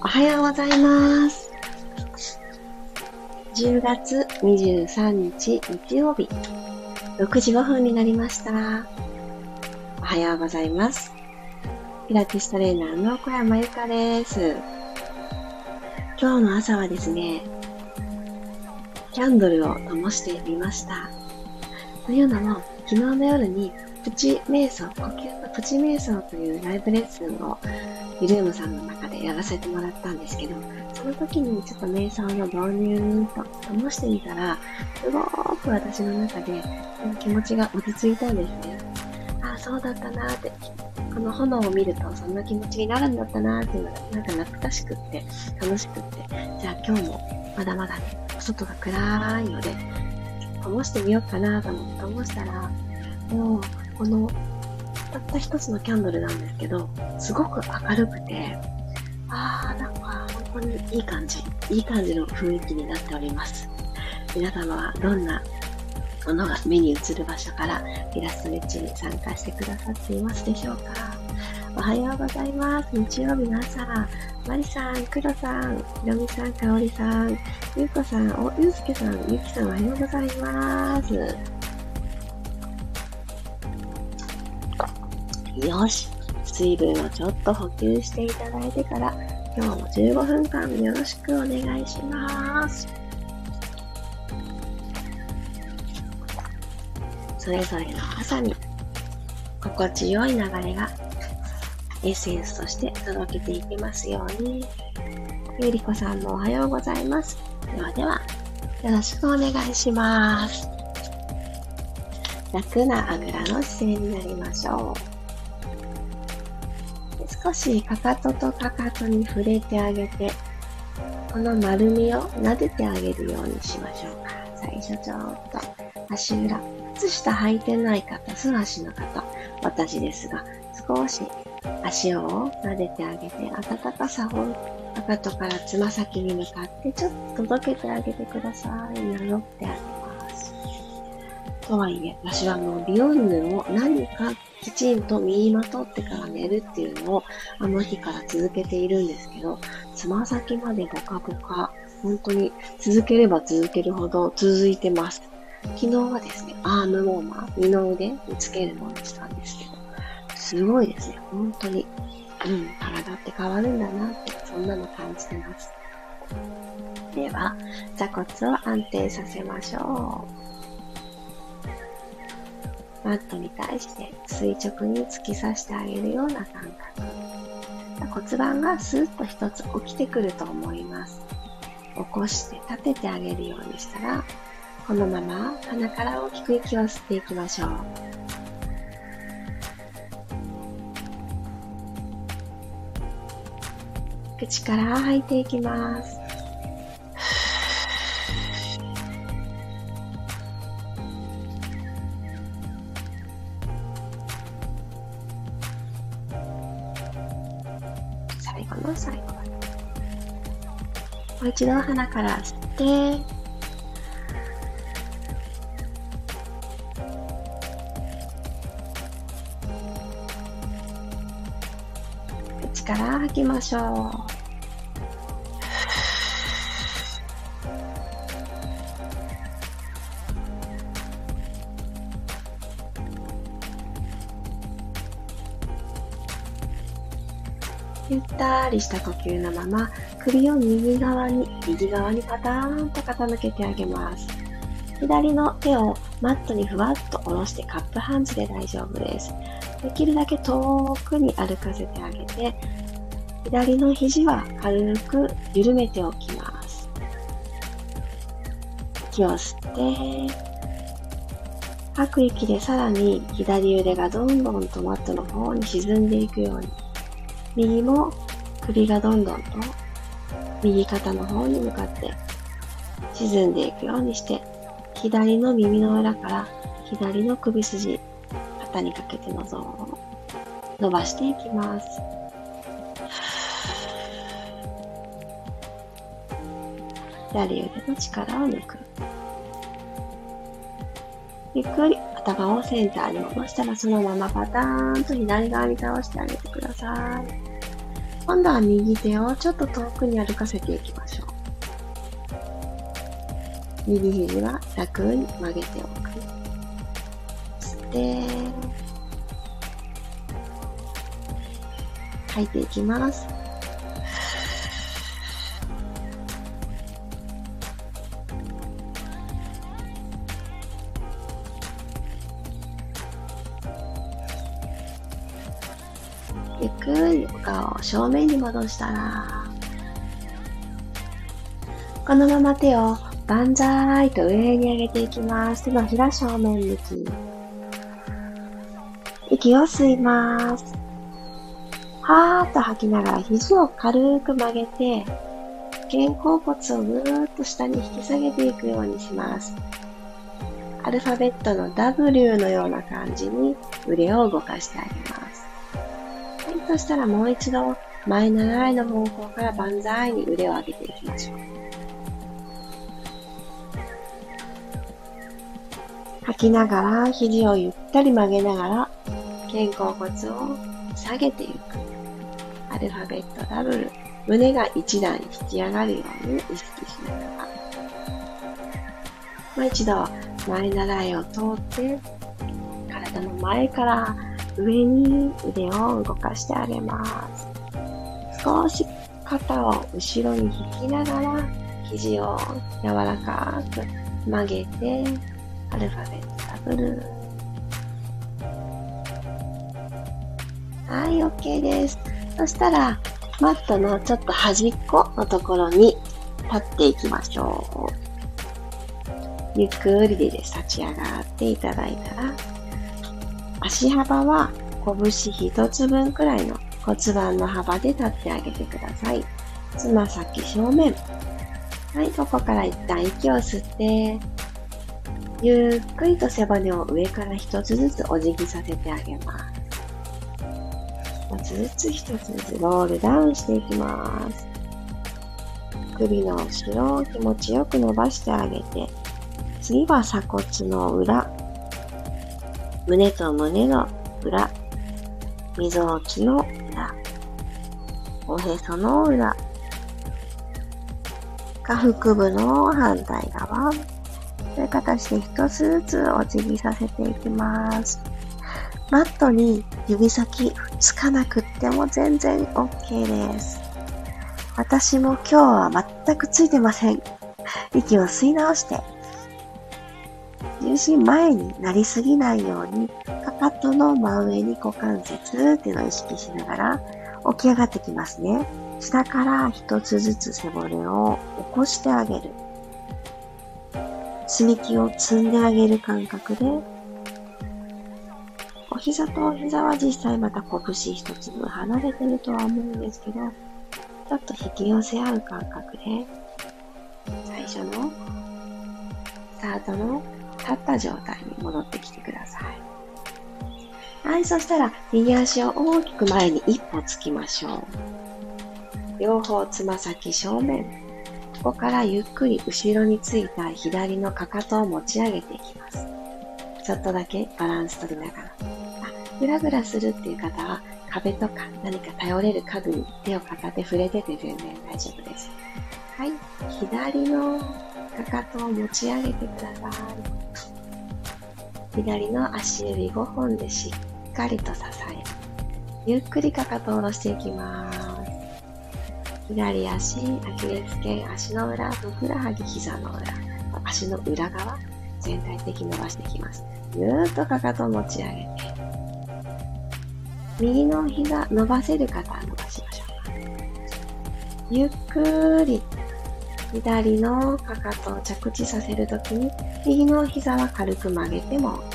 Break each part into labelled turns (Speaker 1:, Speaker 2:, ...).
Speaker 1: おはようございます。10月23日日曜日、6時5分になりました。おはようございます。ピラティストレーナーの小山由かです。今日の朝はですね、キャンドルを灯してみました。というのも、昨日の夜にプチ瞑想、呼吸のプチ瞑想というライブレッスンをゆるーむさんの中でやらせてもらったんですけど、その時にちょっと瞑想の導入と灯してみたら、すごく私の中で気持ちが落ち着いたんですね。ああ、そうだったなーって、この炎を見るとそんな気持ちになるんだったなーっていうのがなんか懐かしくって、楽しくって、じゃあ今日もまだまだね、外が暗いので、灯してみようかなと思って灯したら、もうこのたった一つのキャンドルなんですけど、すごく明るくて、あー、なんか本当にいい感じ、いい感じの雰囲気になっております。皆様はどんなものが目に映る場所からイラストレッチに参加してくださっていますでしょうか？おはようございます。日曜日の朝、マリさん、クロさん、ひろみさん、かおりさん、ゆうこさん、お、ゆうすけさん、ゆきさん、おはようございます。よし。水分をちょっと補給していただいてから、今日も15分間よろしくお願いします。それぞれの朝に心地よい流れがエッセンスとして届けていきますように。ゆりこさんもおはようございます。ではでは、よろしくお願いします。楽なあぐらの姿勢になりましょう。少しかかととかかとに触れてあげて、この丸みを撫でてあげるようにしましょうか。最初ちょっと足裏、靴下履いてない方、素足の方、私ですが、少し足を撫でてあげて、暖かさをかかとからつま先に向かってちょっと届けてあげてください。なぞってあげます。とはいえ、私はもうビヨンヌを何かきちんと身にまとってから寝るっていうのをあの日から続けているんですけど、つま先までボカボカ、本当に続ければ続けるほど続いてます。昨日はですね、アームウォーマー、二の腕につけるものにしたんですけど、すごいですね、本当に。うん、体って変わるんだなって、そんなの感じてます。では、座骨を安定させましょう。マットに対して垂直に突き刺してあげるような感覚。骨盤がスーッと一つ起きてくると思います。起こして立ててあげるようにしたら、このまま鼻から大きく息を吸っていきましょう。口から吐いていきます。一度鼻から吸って、口から吐きましょう。ゆったりした呼吸のまま首を右側に、右側にパターンと傾けてあげます。左の手をマットにふわっと下ろしてカップハンズで大丈夫です。できるだけ遠くに歩かせてあげて、左の肘は軽く緩めておきます。息を吸って、吐く息でさらに左腕がどんどんとマットの方に沈んでいくように、右も首がどんどんと右肩の方に向かって沈んでいくようにして、左の耳の裏から左の首筋、肩にかけてのゾーンを伸ばしていきます。左腕の力を抜く。ゆっくり頭をセンターに戻したらそのままパターンと左側に倒してあげてください。今度は右手をちょっと遠くに歩かせていきましょう。右肘は楽に曲げておく。吸って、吐いていきます。くりお顔を正面に戻したら、このまま手を万歳と上に上げていきます。手のひら正面向き。息を吸います。はーっと吐きながら肘を軽く曲げて、肩甲骨をぐーっと下に引き下げていくようにします。アルファベットの W のような感じに腕を動かしてあげます。そしたらもう一度前習いの方向から万歳に腕を上げていきましょう。吐きながら肘をゆったり曲げながら肩甲骨を下げていく。アルファベットダブル。胸が一段引き上がるように意識しながら。もう一度前習いを通って体の前から上に腕を動かしてあげます。少し肩を後ろに引きながら肘を柔らかく曲げてアルファベットダブル。はい、OK です。そしたら、マットのちょっと端っこのところに立っていきましょう。ゆっくりで立ち上がっていただいたら、足幅は拳一つ分くらいの骨盤の幅で立ってあげてください。つま先正面。はい、ここから一旦息を吸って、ゆっくりと背骨を上から一つずつお辞儀させてあげます。一つずつ一つずつロールダウンしていきます。首の後ろを気持ちよく伸ばしてあげて、次は鎖骨の裏、胸と胸の裏、みぞおちの裏、おへその裏、下腹部の反対側、そういう形で一つずつお辞儀させていきます。マットに指先つかなくっても全然 OK です。私も今日は全くついてません。息を吸い直して、重心前になりすぎないように、かかとの真上に股関節っていうのを意識しながら起き上がってきますね。下から一つずつ背骨を起こしてあげる。積み木を積んであげる感覚で、お膝とお膝は実際また拳一つ分離れてるとは思うんですけど、ちょっと引き寄せ合う感覚で、最初のスタートの立った状態に戻ってきてください。はい、そしたら右足を大きく前に一歩つきましょう。両方つま先正面。ここからゆっくり後ろについた左のかかとを持ち上げていきます。ちょっとだけバランス取りながら。あ、ぐらぐらするっていう方は壁とか何か頼れる家具に手を片手触れてて全然大丈夫です。はい。左のかかとを持ち上げてください。左の足指5本でしっかりと支え、ゆっくりかかとを下ろしていきます。左足、アキレス腱、足の裏、ふくらはぎ、膝の裏、足の裏側、全体的に伸ばしていきます。ぐーっとかかとを持ち上げて、右の膝伸ばせる方は伸ばしましょう。ゆっくり、左のかかとを着地させるときに、右の膝は軽く曲げても。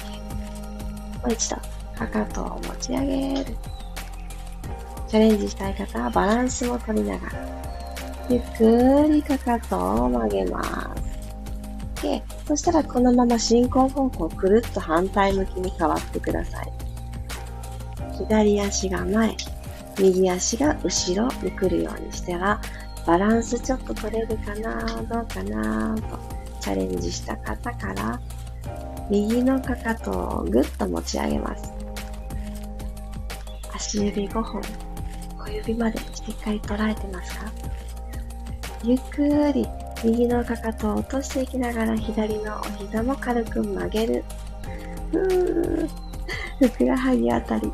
Speaker 1: もう一度、かかとを持ち上げる。チャレンジしたい方はバランスを取りながら、ゆっくりかかとを曲げます。で、そしたらこのまま進行方向くるっと反対向きに変わってください。左足が前、右足が後ろに来るようにしたら、バランスちょっと取れるかなどうかなとチャレンジした方から、右のかかとをぐっと持ち上げます。足指5本、小指までしっかり捉えてますか？ゆっくり右のかかとを落としていきながら左のお膝も軽く曲げる。ふーふくらはぎあたり。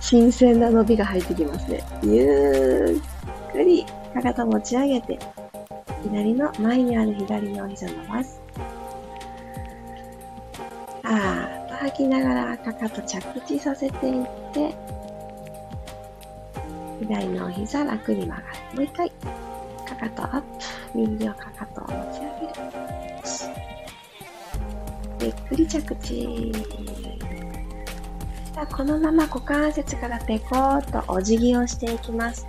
Speaker 1: 新鮮な伸びが入ってきますね。ゆっくりかかと持ち上げて、左の前にある左のお膝伸ばす。吐きながらかかと着地させていって、左のお膝楽に曲がる。もう一回。かかとアップ。右のかかとを持ち上げる。ゆっくり着地。さあ、このまま股関節からペコーっとお辞儀をしていきます。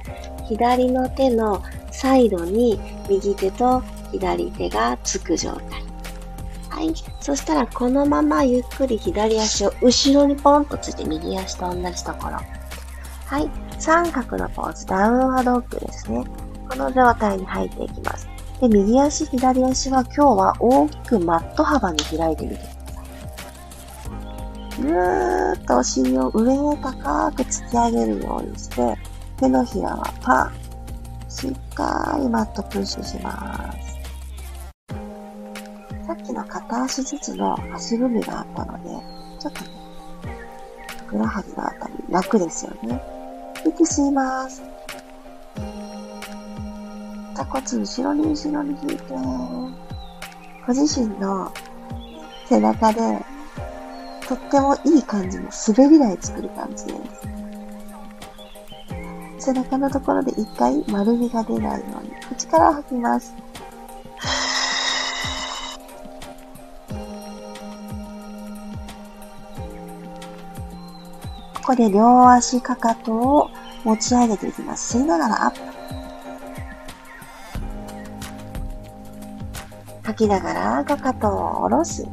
Speaker 1: 左の手のサイドに右手と左手がつく状態。い。そしたら、このままゆっくり左足を後ろにポンとついて右足と同じところ。はい。三角のポーズ、ダウンワードッグですね。この状態に入っていきます。で、右足、左足は今日は大きくマット幅に開いてみてください。ぐーっとお尻を上へ高く突き上げるようにして、手のひらはパン。しっかりマットプッシュします。さっきの片足ずつの足踏みがあったので、ちょっとね、ふくらはぎのあたり楽ですよね。息吸います。座骨後ろに後ろに引いて、ご自身の背中で、とってもいい感じの滑り台作る感じです。背中のところで一回丸みが出ないように、口から吐きます。ここで両足かかとを持ち上げていきます。吸いながらアップ。吐きながらかかとを下ろす。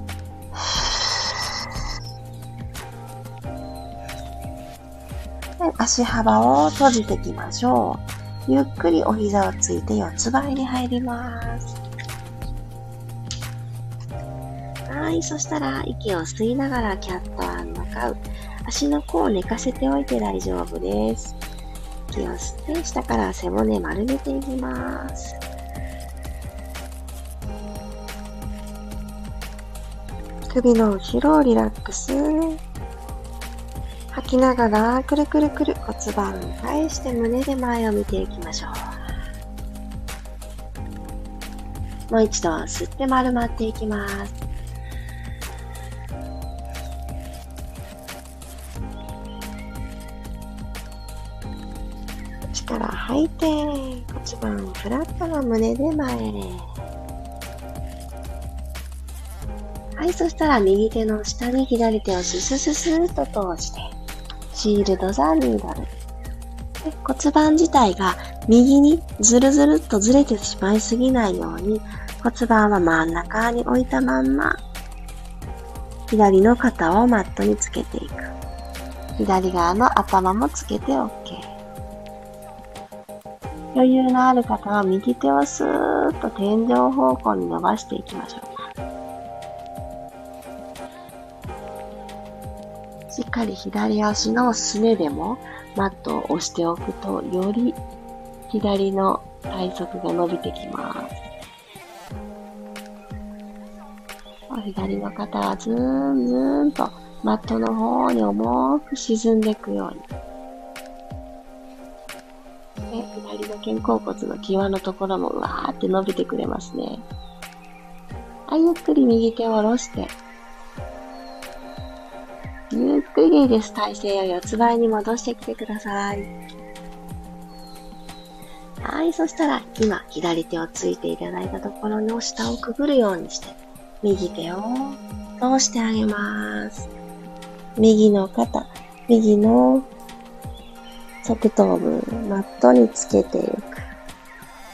Speaker 1: 足幅を閉じていきましょう。ゆっくりお膝をついて四つ倍に入ります。はい、そしたら息を吸いながらキャットカウ。足の甲を寝かせておいて大丈夫です。息を吸って下から背骨丸めていきます。首の後ろをリラックス。吐きながら、くるくるくる骨盤を返して胸で前を見ていきましょう。もう一度吸って丸まっていきます。いて骨盤フラットな胸で前へ。はい、そしたら右手の下に左手をススススーと通して、シールドザニードル。で骨盤自体が右にずるずるっとずれてしまいすぎないように骨盤は真ん中に置いたまんま左の肩をマットにつけていく。左側の頭もつけて OK。余裕のある方は右手をスーッと天井方向に伸ばしていきましょう。しっかり左足のすねでもマットを押しておくと、より左の体側が伸びてきます。左の肩はズーンズーンとマットの方に重く沈んでいくように。肩甲骨の際のところもわーって伸びてくれますね。はい、ゆっくり右手を下ろして、ゆっくりでいいです。体勢を四つ倍に戻してきてください。はい、そしたら今左手をついていただいたところの下をくぐるようにして、右手を通してあげます。右の肩、右の側頭部、マットにつけていく。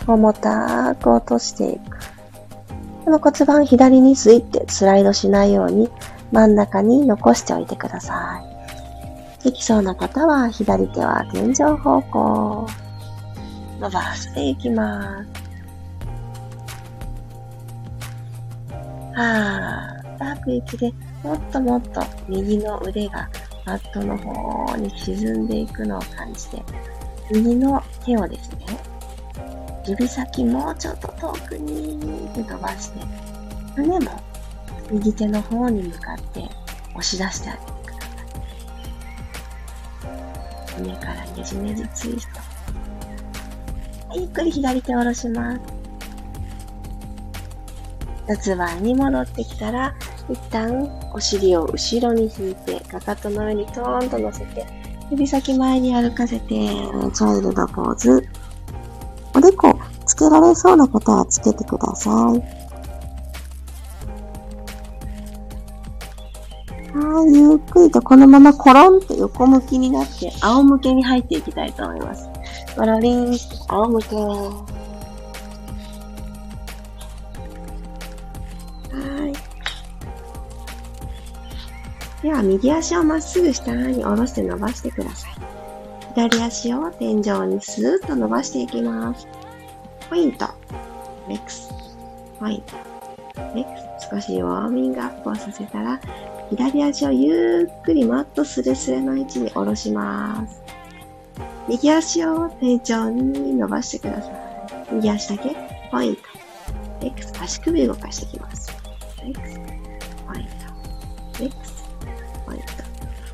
Speaker 1: 重たく落としていく。この骨盤左にスイってスライドしないように真ん中に残しておいてください。できそうな方は左手は天井方向。伸ばしていきます。はぁ、吐く息でもっともっと右の腕がマットの方に沈んでいくのを感じて、右の手をですね、指先もうちょっと遠くにって伸ばして、胸も右手の方に向かって押し出してあげてください。胸からねじねじツイスト。ゆっくり左手を下ろします。四つ倍に戻ってきたら、一旦お尻を後ろに引いて、かかとの上にトーンと乗せて、指先前に歩かせて、チャイルドポーズ。おでこ、つけられそうな方はつけてください。はい、ゆっくりとこのままコロンと横向きになって、仰向けに入っていきたいと思います。ゴロリン、仰向け。では、右足をまっすぐ下に下ろして伸ばしてください。左足を天井にスーッと伸ばしていきます。ポイント。レックス。ポイント。レックス。少しウォーミングアップをさせたら、左足をゆっくりマットスレスレの位置に下ろします。右足を天井に伸ばしてください。右足だけ、ポイント。X、足首動かしていきます。X、ポイント。X、ポイント。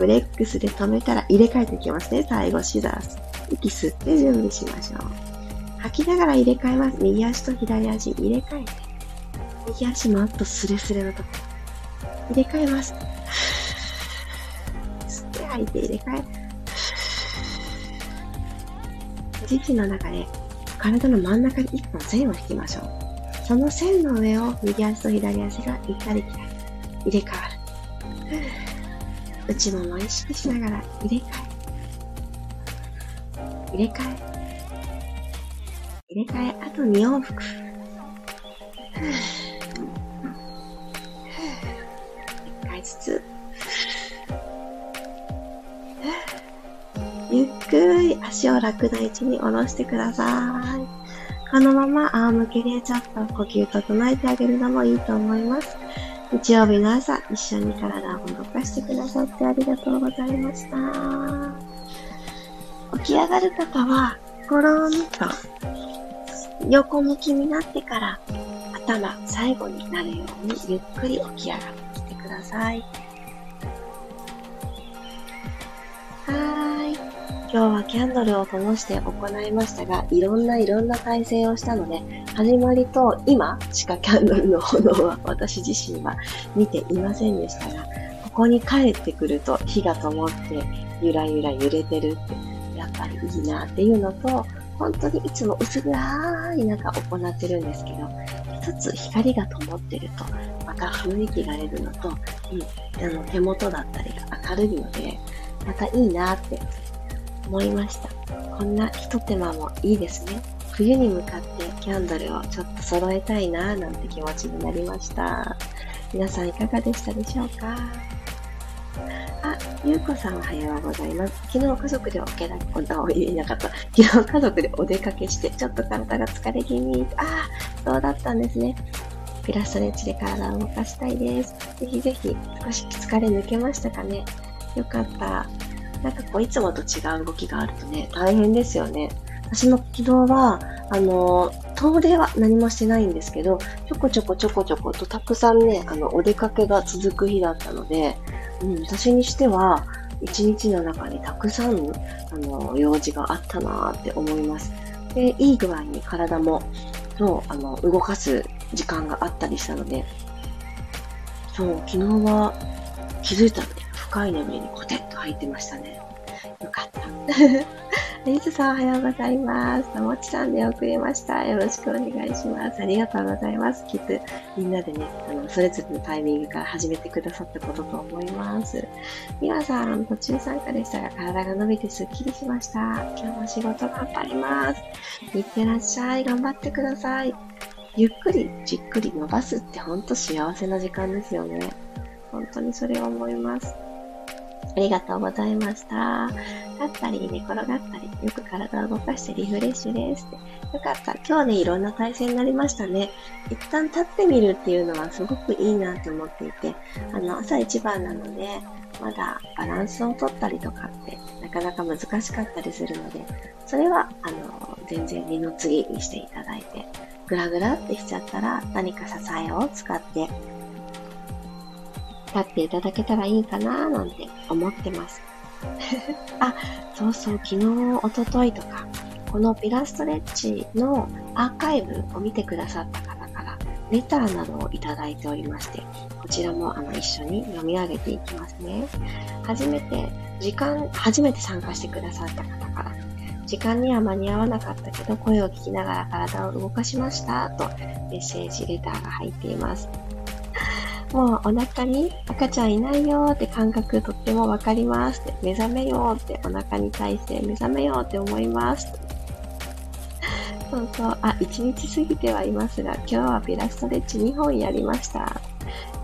Speaker 1: フレックスで止めたら入れ替えていきますね。最後、シザース。息吸って準備しましょう。吐きながら入れ替えます。右足と左足入れ替えて。右足マットスレスレのところ。入れ替えます。吸って吐いて入れ替え。時期の中で体の真ん中に一本線を引きましょう。その線の上を右足と左足が行ったり来たり入れ替わる。内もも意識しながら入れ替え。入れ替え。入れ替え、あと2往復。1回ずつ。ゆっくり足を楽な位置に下ろしてください。このまま仰向けでちょっと呼吸整えてあげるのもいいと思います。日曜日の朝、一緒に体を動かしてくださってありがとうございました。起き上がる方は、コロンと横向きになってから頭最後になるようにゆっくり起き上がってきてください。今日はキャンドルを灯して行いましたが、いろんないろんな体勢をしたので、始まりと今しかキャンドルの炎は私自身は見ていませんでしたが、ここに帰ってくると火が灯ってゆらゆら揺れてるって、やっぱりいいなっていうのと、本当にいつも薄暗い中行ってるんですけど、一つ光が灯ってると、また雰囲気が出るのと、うん、あの手元だったりが明るいので、またいいなって思いました。こんな一手間もいいですね。冬に向かってキャンドルをちょっと揃えたいななんて気持ちになりました。皆さんいかがでしたでしょうか？あ、ゆうこさんおはようございます。昨日家族でおけだ、お言えなかった。昨日家族でお出かけして、ちょっと体が疲れ気味。ああ、そうだったんですね。ピラストレッチで体を動かしたいです。ぜひぜひ、少し疲れ抜けましたかね。よかった。なんかこう、いつもと違う動きがあるとね、大変ですよね。私も昨日は、あの、遠出は何もしてないんですけど、ちょこちょこちょこちょことたくさんね、あの、お出かけが続く日だったので、うん、私にしては、一日の中にたくさん、あの、用事があったなーって思います。で、いい具合に体も、そう、あの、動かす時間があったりしたので、そう、昨日は気づいたらね、深い眠りにコテッ入ってましたね。よかった。リズさんおはようございます。ともちさんで送りました。よろしくお願いします。ありがとうございます。きっとみんなでね、あの、それぞれのタイミングから始めてくださったことと思います。みわさん、途中参加でしたが、体が伸びてすっきりしました。今日も仕事頑張ります。いってらっしゃい。頑張ってください。ゆっくりじっくり伸ばすってほんと幸せな時間ですよね。本当にそれを思います。ありがとうございました。立ったり寝転がったり、よく体を動かしてリフレッシュですよかった。今日ね、いろんな体勢になりましたね。一旦立ってみるっていうのはすごくいいなと思っていて、あの、朝一番なので、まだバランスを取ったりとかってなかなか難しかったりするので、それは、あの、全然二の次にしていただいて、グラグラってしちゃったら何か支えを使って立っていただけたらいいかななんて思ってます。あ、そうそう、昨日、おとといとか、このピラストレッチのアーカイブを見てくださった方から、レターなどをいただいておりまして、こちらもあの一緒に読み上げていきますね。初めて、時間、初めて参加してくださった方から、時間には間に合わなかったけど、声を聞きながら体を動かしました、とメッセージ、レターが入っています。もうお腹に赤ちゃんいないよって感覚とってもわかりますって、目覚めようってお腹に対して目覚めようって思います。そうそう、あ、1日過ぎてはいますが、今日はピラストレッチ2本やりました。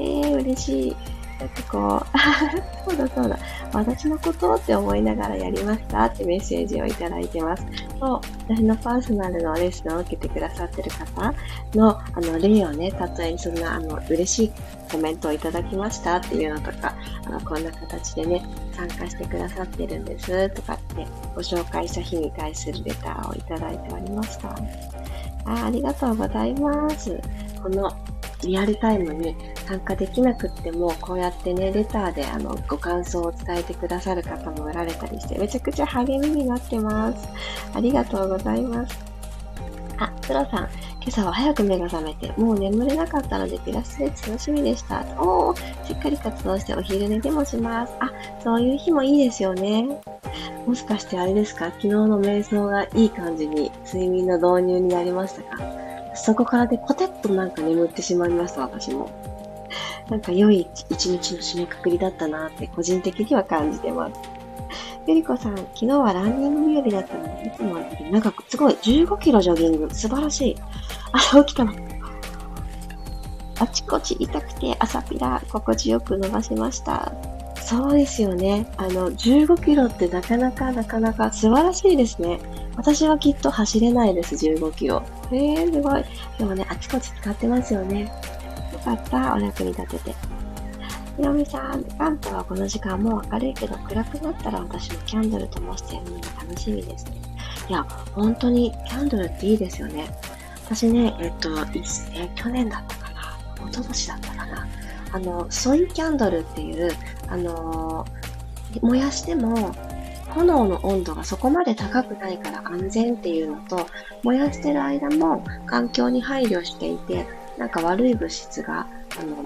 Speaker 1: えー、嬉しい。なんかこう、そうだそうだ、私のことって思いながらやりましたってメッセージをいただいてます。と、私のパーソナルのレッスンを受けてくださってる方の、あの、例をね、例えにそんな、あの、嬉しいコメントをいただきましたっていうのとか、あの、こんな形でね、参加してくださってるんですとかってご紹介した日に対するレターをいただいておりました。あありがとうございます。このリアルタイムに参加できなくっても、こうやってね、レターであの、ご感想を伝えてくださる方もおられたりして、めちゃくちゃ励みになってます。ありがとうございます。あ、プロさん、今朝は早く目が覚めて、もう眠れなかったのでピラストレッチ楽しみでした。おー、しっかり活動してお昼寝でもします。あ、そういう日もいいですよね。もしかしてあれですか？昨日の瞑想がいい感じに睡眠の導入になりましたか？そこからでコテッとなんか眠ってしまいました、私も。なんか良い一日の締めくくりだったなって個人的には感じてます。ゆりこさん、昨日はランニング日和だったので、いつもより長く、すごい、15キロジョギング、素晴らしい。朝起きたの。あちこち痛くて朝ピラ心地よく伸ばしました。そうですよね。あの、15キロってなかなかなかなか素晴らしいですね。私はきっと走れないです、15キロ。えー、すごい。でもね、あちこち使ってますよね。よかった、お役に立てて。ひろみさん、関東はこの時間もう明るいけど暗くなったら私もキャンドル灯してるのが楽しみです。いや、本当にキャンドルっていいですよね。私ね、えっと、え去年だったかな一昨年だったかなあの、ソイキャンドルっていう、あの燃やしても炎の温度がそこまで高くないから安全っていうのと、燃やしてる間も環境に配慮していて、なんか悪い物質があの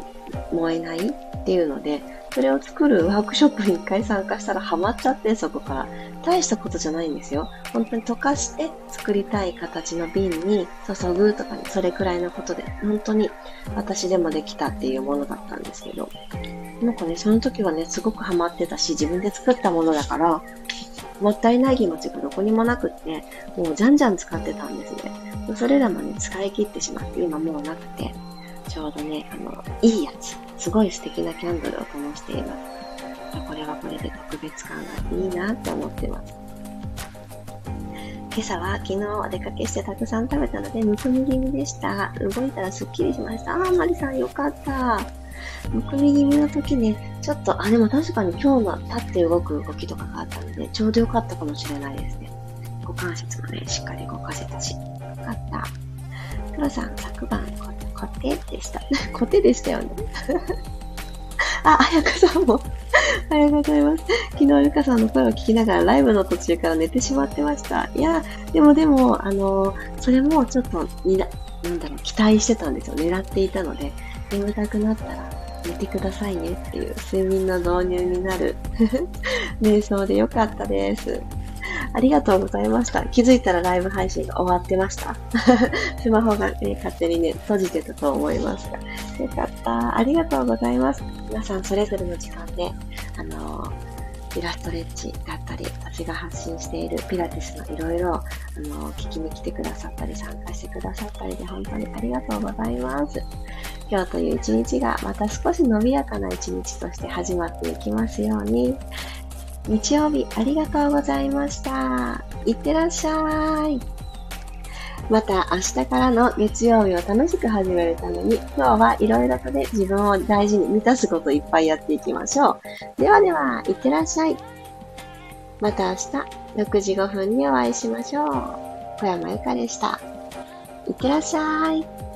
Speaker 1: 燃えないっていうので、それを作るワークショップに一回参加したらハマっちゃって、そこから。大したことじゃないんですよ。本当に溶かして作りたい形の瓶に注ぐとかに、それくらいのことで、本当に私でもできたっていうものだったんですけど。なんかね、その時はね、すごくハマってたし、自分で作ったものだから、もったいない気持ちがどこにもなくって、もうじゃんじゃん使ってたんですね。それらもね、使い切ってしまって、今もうなくて、ちょうどね、あの、いいやつ、すごい素敵なキャンドルを灯しています。これはこれで特別感がいいなって思ってます。今朝は昨日お出かけしてたくさん食べたので、むくみ気味でした。動いたらすっきりしました。あー、マリさんよかった。むくみ気味の時ね、ちょっと、あ、でも確かに今日の立って動く動きとかがあったので、ちょうどよかったかもしれないですね。股関節もね、しっかり動かせたし。よかった。黒さん、昨晩、コテでした。コテでしたよね。あ、あやかさんも ありがとうございます。昨日、ゆかさんの声を聞きながらライブの途中から寝てしまってました。いや、でもでも、あのそれもちょっと、にな、なんだろう、期待してたんですよ。狙っていたので、眠たくなったら寝てくださいねっていう睡眠の導入になる瞑想でよかったです。ありがとうございました。気づいたらライブ配信が終わってました。スマホが、ね、勝手にね、閉じてたと思いますが。よかった。ありがとうございます。皆さんそれぞれの時間で、あのー、イラストレッチだったり、私が発信しているピラティスのいろいろ、あの、聞きに来てくださったり、参加してくださったりで、本当にありがとうございます。今日という一日がまた少し伸びやかな一日として始まっていきますように。日曜日ありがとうございました。いってらっしゃい。また明日からの月曜日を楽しく始めるために、今日はいろいろとで自分を大事に満たすこといっぱいやっていきましょう。ではでは、いってらっしゃい。また明日6時5分にお会いしましょう。小山由かでした。いってらっしゃい。